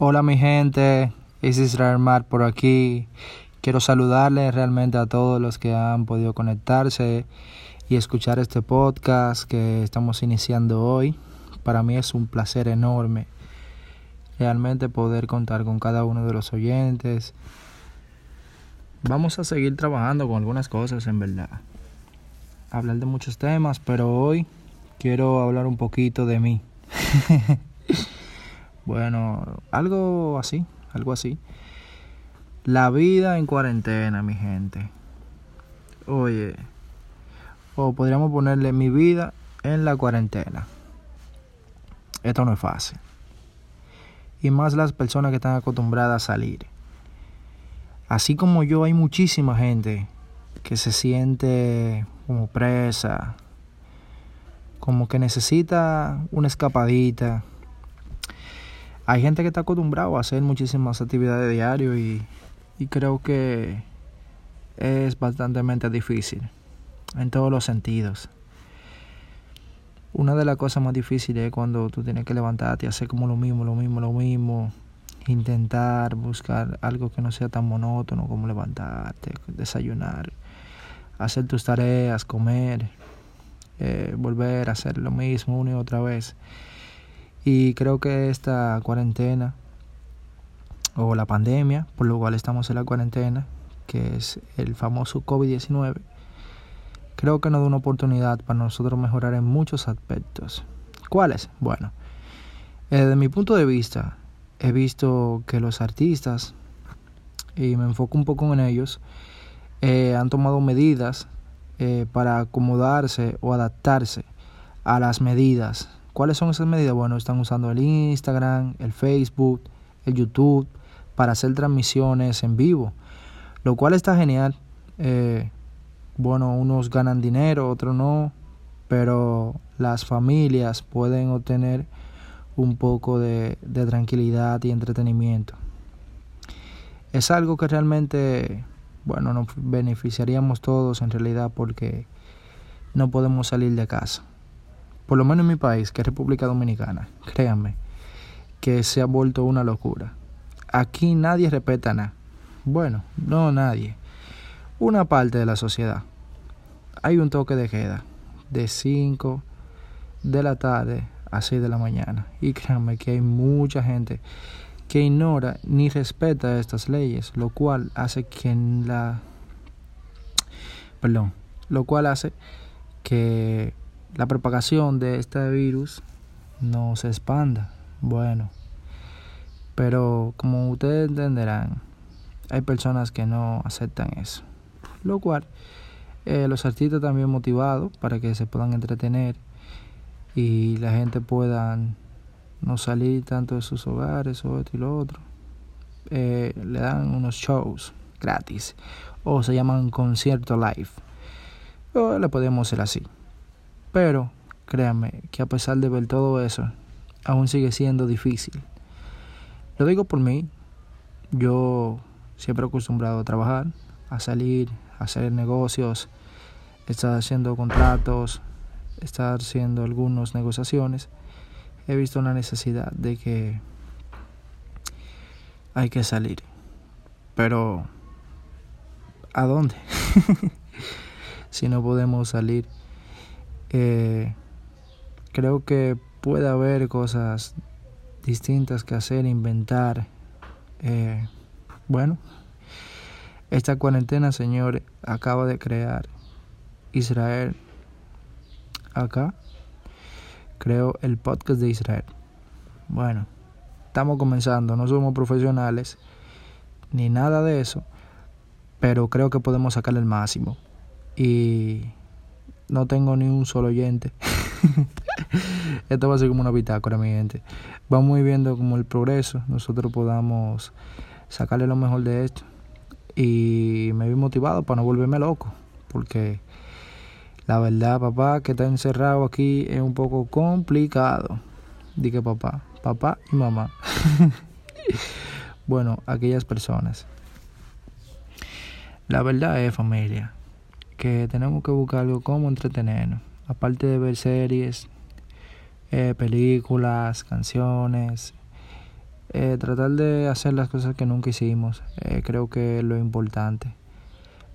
Hola mi gente, es Israel Mar por aquí. Quiero saludarles realmente a todos los que han podido conectarse y escuchar este podcast que estamos iniciando hoy. Para mí es un placer enorme realmente poder contar con cada uno de los oyentes. Vamos a seguir trabajando con algunas cosas en verdad. Hablar de muchos temas, pero hoy quiero hablar un poquito de mí. Bueno, algo así, algo así. La vida en cuarentena, mi gente. Oye, o podríamos ponerle mi vida en la cuarentena. Esto no es fácil. Y más las personas que están acostumbradas a salir. Así como yo, hay muchísima gente que se siente como presa, como que necesita una escapadita hay gente que está acostumbrado a hacer muchísimas actividades diario y, creo que es bastante difícil en todos los sentidos. Una de las cosas más difíciles es cuando tú tienes que levantarte y hacer como lo mismo, lo mismo, lo mismo. Intentar buscar algo que no sea tan monótono como levantarte, desayunar, hacer tus tareas, comer, eh, volver a hacer lo mismo una y otra vez. Y creo que esta cuarentena o la pandemia, por lo cual estamos en la cuarentena, que es el famoso COVID-19, creo que nos da una oportunidad para nosotros mejorar en muchos aspectos. ¿Cuáles? Bueno, eh, desde mi punto de vista, he visto que los artistas, y me enfoco un poco en ellos, eh, han tomado medidas eh, para acomodarse o adaptarse a las medidas ¿Cuáles son esas medidas? Bueno, están usando el Instagram, el Facebook, el YouTube para hacer transmisiones en vivo, lo cual está genial. Eh, bueno, unos ganan dinero, otros no, pero las familias pueden obtener un poco de, de tranquilidad y entretenimiento. Es algo que realmente, bueno, nos beneficiaríamos todos en realidad porque no podemos salir de casa por lo menos en mi país, que es República Dominicana, créanme, que se ha vuelto una locura. Aquí nadie respeta nada. Bueno, no nadie. Una parte de la sociedad. Hay un toque de queda de 5 de la tarde a 6 de la mañana. Y créanme que hay mucha gente que ignora ni respeta estas leyes, lo cual hace que la perdón, lo cual hace que la propagación de este virus no se expanda. Bueno, pero como ustedes entenderán, hay personas que no aceptan eso. Lo cual, eh, los artistas también motivados para que se puedan entretener y la gente pueda no salir tanto de sus hogares o esto y lo otro. Eh, le dan unos shows gratis o se llaman concierto live. O le podemos hacer así. Pero créanme que a pesar de ver todo eso, aún sigue siendo difícil. Lo digo por mí, yo siempre he acostumbrado a trabajar, a salir, a hacer negocios, estar haciendo contratos, estar haciendo algunas negociaciones. He visto una necesidad de que hay que salir. Pero, ¿a dónde? si no podemos salir creo que puede haber cosas distintas que hacer, inventar. Eh, bueno, esta cuarentena, Señor, acaba de crear Israel acá. Creo el podcast de Israel. Bueno, estamos comenzando, no somos profesionales ni nada de eso, pero creo que podemos sacarle el máximo. Y no tengo ni un solo oyente. Esto va a ser como una bitácora, mi gente. Vamos a viendo como el progreso, nosotros podamos sacarle lo mejor de esto. Y me vi motivado para no volverme loco, porque la verdad, papá, que está encerrado aquí es un poco complicado. Dije papá, papá y mamá. bueno, aquellas personas. La verdad es familia que tenemos que buscar algo como entretenernos. Aparte de ver series, eh, películas, canciones, Eh, tratar de hacer las cosas que nunca hicimos, eh, creo que es lo importante.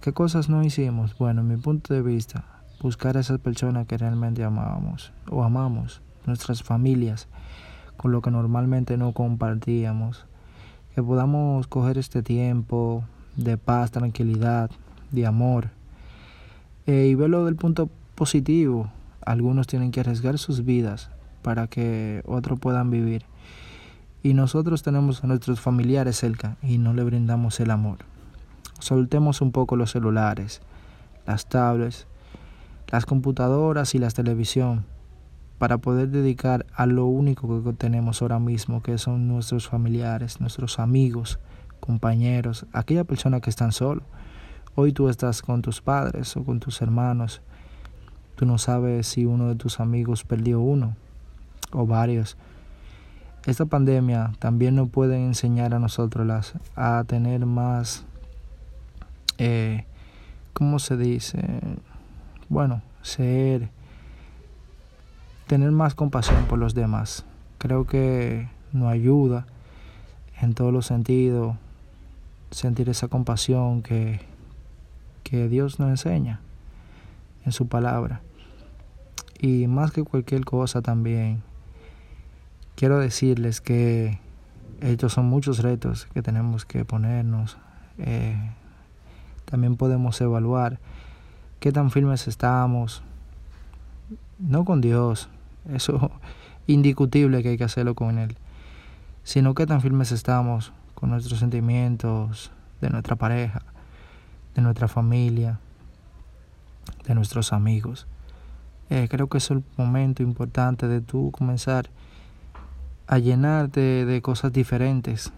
¿Qué cosas no hicimos? Bueno, en mi punto de vista, buscar a esas personas que realmente amábamos o amamos, nuestras familias, con lo que normalmente no compartíamos. Que podamos coger este tiempo de paz, tranquilidad, de amor eh, y verlo del punto positivo. Algunos tienen que arriesgar sus vidas para que otros puedan vivir. Y nosotros tenemos a nuestros familiares cerca y no le brindamos el amor. Soltemos un poco los celulares, las tablets, las computadoras y la televisión para poder dedicar a lo único que tenemos ahora mismo, que son nuestros familiares, nuestros amigos, compañeros, aquella persona que están solo. Hoy tú estás con tus padres o con tus hermanos. Tú no sabes si uno de tus amigos perdió uno o varios. Esta pandemia también nos puede enseñar a nosotros las, a tener más, eh, ¿cómo se dice? Bueno, ser, tener más compasión por los demás. Creo que nos ayuda en todos los sentidos sentir esa compasión que, que Dios nos enseña en su palabra. Y más que cualquier cosa también, quiero decirles que estos son muchos retos que tenemos que ponernos. Eh, también podemos evaluar qué tan firmes estamos, no con Dios, eso indiscutible que hay que hacerlo con Él, sino qué tan firmes estamos con nuestros sentimientos de nuestra pareja, de nuestra familia, de nuestros amigos. Eh, creo que es el momento importante de tú comenzar a llenarte de cosas diferentes,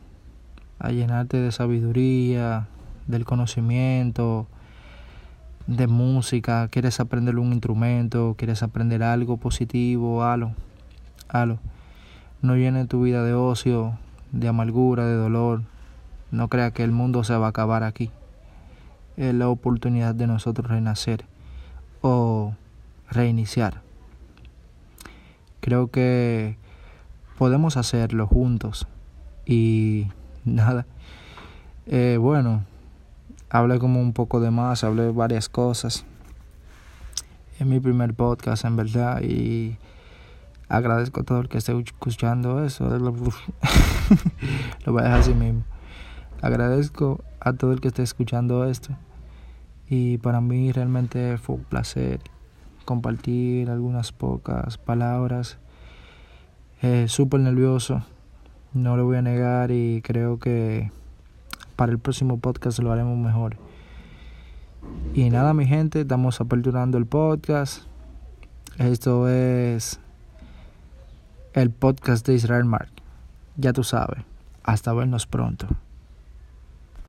a llenarte de sabiduría, del conocimiento, de música, quieres aprender un instrumento, quieres aprender algo positivo, halo, halo. No llene tu vida de ocio, de amargura, de dolor. No crea que el mundo se va a acabar aquí. La oportunidad de nosotros renacer o reiniciar. Creo que podemos hacerlo juntos. Y nada. Eh, bueno, hablé como un poco de más, hablé varias cosas. Es mi primer podcast en verdad y agradezco a todo el que esté escuchando eso. Lo voy a dejar así mismo. Agradezco a todo el que esté escuchando esto. Y para mí realmente fue un placer compartir algunas pocas palabras eh, súper nervioso, no lo voy a negar y creo que para el próximo podcast lo haremos mejor. Y nada, mi gente, estamos aperturando el podcast. Esto es el podcast de Israel Mark. Ya tú sabes. Hasta vernos pronto.